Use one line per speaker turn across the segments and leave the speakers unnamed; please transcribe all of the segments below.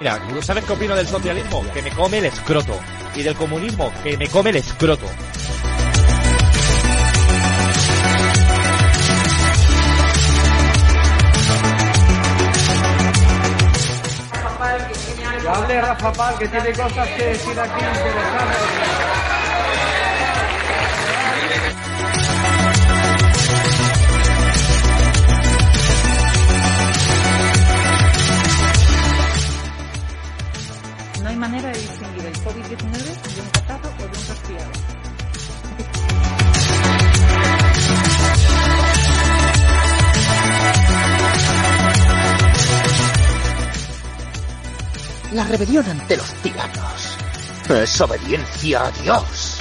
Mira, ¿sabes qué opino del socialismo? Que me come el escroto. Y del comunismo, que me come el escroto.
Que hable Rafa Pal, que tiene cosas que decir aquí interesantes.
Manera de distinguir el COVID-19 de un catarro o de un resfriado.
La rebelión ante los tiranos es obediencia a Dios.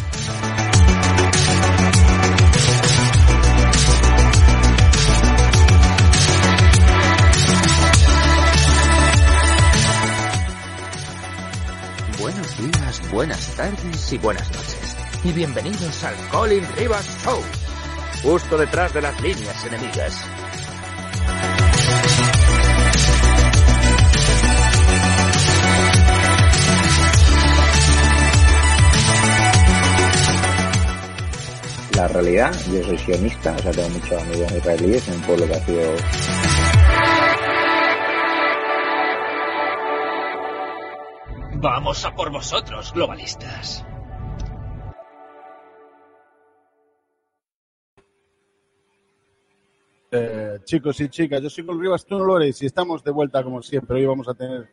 Buenos días, buenas tardes y buenas noches. Y bienvenidos al Colin Rivas Show. Justo detrás de las líneas enemigas.
La realidad, yo soy sionista, o sea, tengo muchos amigos israelíes en un pueblo que ha sido
Vamos a por vosotros, globalistas.
Eh, chicos y chicas, yo soy Col Rivas, tú no lo eres y estamos de vuelta como siempre. Hoy vamos a tener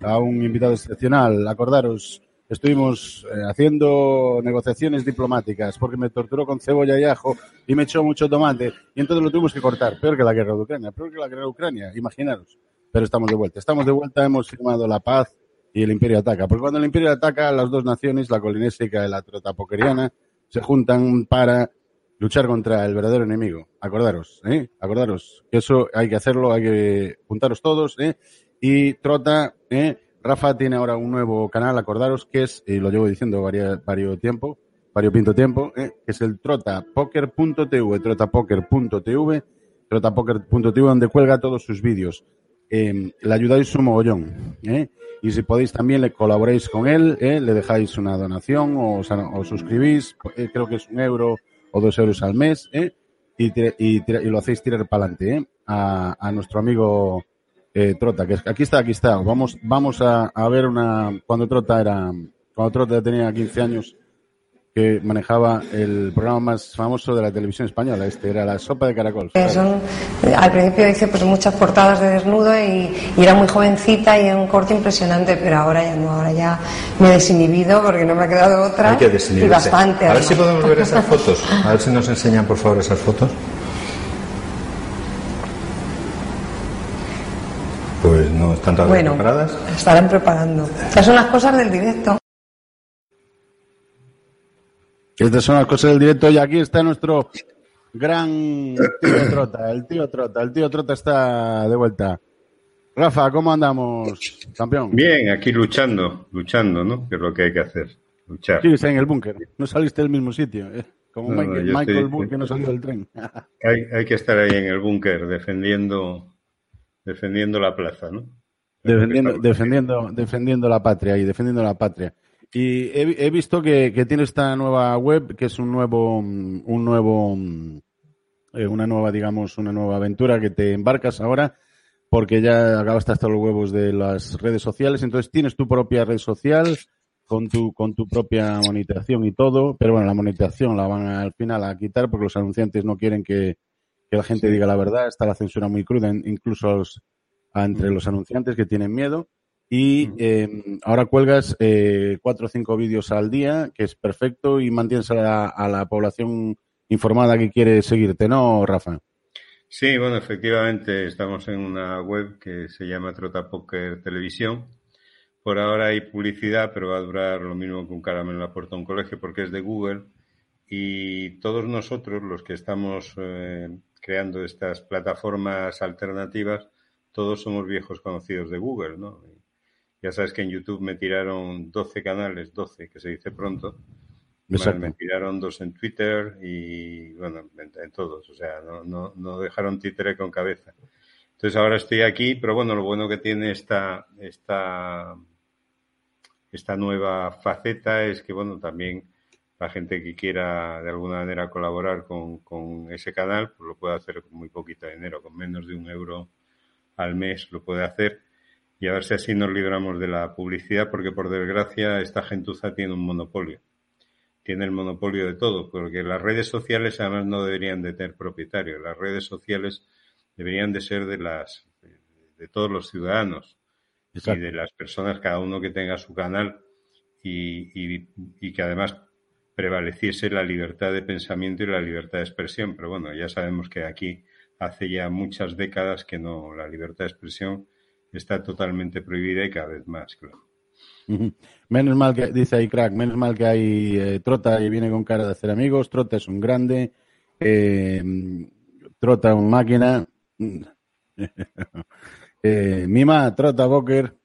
a un invitado excepcional. Acordaros, estuvimos eh, haciendo negociaciones diplomáticas porque me torturó con cebolla y ajo y me echó mucho tomate y entonces lo tuvimos que cortar. Peor que la guerra de Ucrania, peor que la guerra de Ucrania, imaginaros. Pero estamos de vuelta. Estamos de vuelta, hemos firmado la paz y el imperio ataca. Porque cuando el imperio ataca, las dos naciones, la colinésica y la trotapokeriana, se juntan para luchar contra el verdadero enemigo. Acordaros, ¿eh? Acordaros eso hay que hacerlo, hay que juntaros todos, ¿eh? Y Trota, ¿eh? Rafa tiene ahora un nuevo canal, acordaros, que es, y lo llevo diciendo varios, varios tiempo, varios pinto tiempo, ¿eh? que es el trotapoker.tv, trotapoker.tv, trotapoker.tv, donde cuelga todos sus vídeos. Eh, le ayudáis un mogollón, ¿eh? Y si podéis también le colaboréis con él, ¿eh? le dejáis una donación o, os- suscribís, eh, creo que es un euro o dos euros al mes, ¿eh? y, tira- y, tira- y lo hacéis tirar para adelante ¿eh? a, a nuestro amigo eh, Trota, que aquí está, aquí está. Vamos, vamos a, a ver una cuando Trota era, cuando Trota tenía 15 años, que manejaba el programa más famoso de la televisión española. Este era la sopa de caracol.
Son, al principio hice pues muchas portadas de desnudo y, y era muy jovencita y en un corte impresionante, pero ahora ya no, ahora ya me he desinhibido porque no me ha quedado otra.
Hay que
y bastante.
A ver si podemos ver esas fotos. A ver si nos enseñan, por favor, esas fotos. Pues no están todavía
Bueno,
preparadas.
estarán preparando. Estas son las cosas del directo.
Estas son las cosas del directo y aquí está nuestro gran tío Trota. El tío Trota, el tío Trota está de vuelta. Rafa, ¿cómo andamos, campeón?
Bien, aquí luchando, luchando, ¿no? Que es lo que hay que hacer, luchar.
Sigues en el búnker. No saliste del mismo sitio. ¿eh? Como
No,
Michael, Michael
estoy-
Bull, que no salió del tren.
Hay, hay que estar ahí en el búnker defendiendo, defendiendo la plaza, ¿no?
defendiendo, defendiendo, defendiendo la patria y defendiendo la patria. Y he, he visto que, que tiene esta nueva web, que es un nuevo, un nuevo, eh, una nueva, digamos, una nueva aventura que te embarcas ahora, porque ya acabaste hasta los huevos de las redes sociales, entonces tienes tu propia red social con tu, con tu propia monetización y todo, pero bueno, la monetización la van a- al final a quitar porque los anunciantes no quieren que, que la gente diga la verdad, está la censura muy cruda, incluso a los- a entre los anunciantes que tienen miedo. Y eh, ahora cuelgas eh, cuatro o cinco vídeos al día, que es perfecto, y mantienes a la, a la población informada que quiere seguirte, ¿no, Rafa?
Sí, bueno, efectivamente estamos en una web que se llama Trota Poker Televisión por ahora hay publicidad, pero va a durar lo mismo que un caramelo en la puerta de un colegio porque es de Google y todos nosotros, los que estamos eh, creando estas plataformas alternativas, todos somos viejos conocidos de Google, ¿no? Ya sabes que en YouTube me tiraron 12 canales, 12, que se dice pronto. me tiraron dos en Twitter y, bueno, en, todos. O sea, no, no, no dejaron títere con cabeza. Entonces ahora estoy aquí, pero bueno, lo bueno que tiene esta, esta, esta nueva faceta es que, bueno, también la gente que quiera de alguna manera colaborar con, con ese canal, pues lo puede hacer con muy poquito dinero, con menos de un euro al mes lo puede hacer y a ver si así nos libramos de la publicidad, porque por desgracia esta gentuza tiene un monopolio. Tiene el monopolio de todo, porque las redes sociales además no deberían de tener propietarios. Las redes sociales deberían de ser de las de todos los ciudadanos y de las personas, cada uno que tenga su canal y, y, y que además prevaleciese la libertad de pensamiento y la libertad de expresión. Pero bueno, ya sabemos que aquí hace ya muchas décadas que no, la libertad de expresión está totalmente prohibida y cada vez más, claro.
Menos mal que, dice ahí Crack, menos mal que hay eh, Trota y viene con cara de hacer amigos, Trota es un grande, eh, Trota un máquina, eh, Mima, Trota, Boker,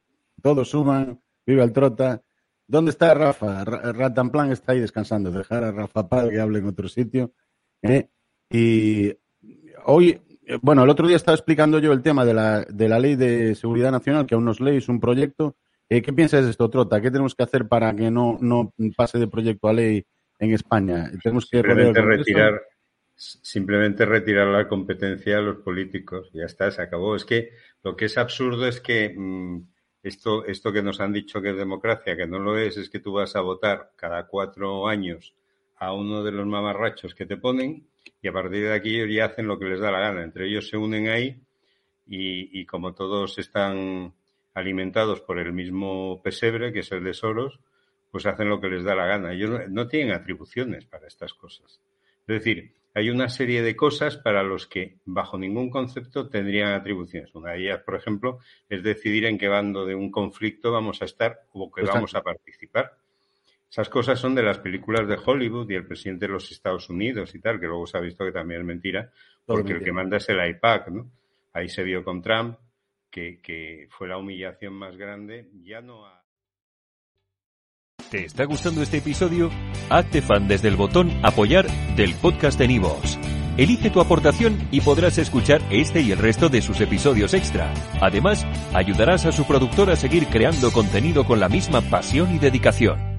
todos suman, viva el Trota, ¿Dónde está Rafa? Ratanplan está ahí descansando. Dejar a Rafa para que hable en otro sitio. ¿eh? Y hoy, bueno, el otro día estaba explicando yo el tema de la, de la ley de seguridad nacional, que aún no es un proyecto. Eh, ¿Qué piensas de esto, Trota? ¿Qué tenemos que hacer para que no, no pase de proyecto a ley en España? Tenemos que
simplemente retirar, simplemente retirar la competencia a los políticos. Ya está, se acabó. Es que lo que es absurdo es que mm, esto, esto que nos han dicho que es democracia, que no lo es, es que tú vas a votar cada cuatro años a uno de los mamarrachos que te ponen y a partir de aquí ya hacen lo que les da la gana. Entre ellos se unen ahí y, y como todos están alimentados por el mismo pesebre, que es el de Soros, pues hacen lo que les da la gana. Ellos no tienen atribuciones para estas cosas. Es decir, hay una serie de cosas para los que, bajo ningún concepto, tendrían atribuciones. Una de ellas, por ejemplo, es decidir en qué bando de un conflicto vamos a estar o que vamos a participar. Esas cosas son de las películas de Hollywood y el presidente de los Estados Unidos y tal, que luego se ha visto que también es mentira, porque el que manda es el IPAC, ¿no? Ahí se vio con Trump que, que fue la humillación más grande. Ya no ha...
¿Te está gustando este episodio? Hazte fan desde el botón Apoyar del podcast de Nivos. Elige tu aportación y podrás escuchar este y el resto de sus episodios extra. Además, ayudarás a su productor a seguir creando contenido con la misma pasión y dedicación.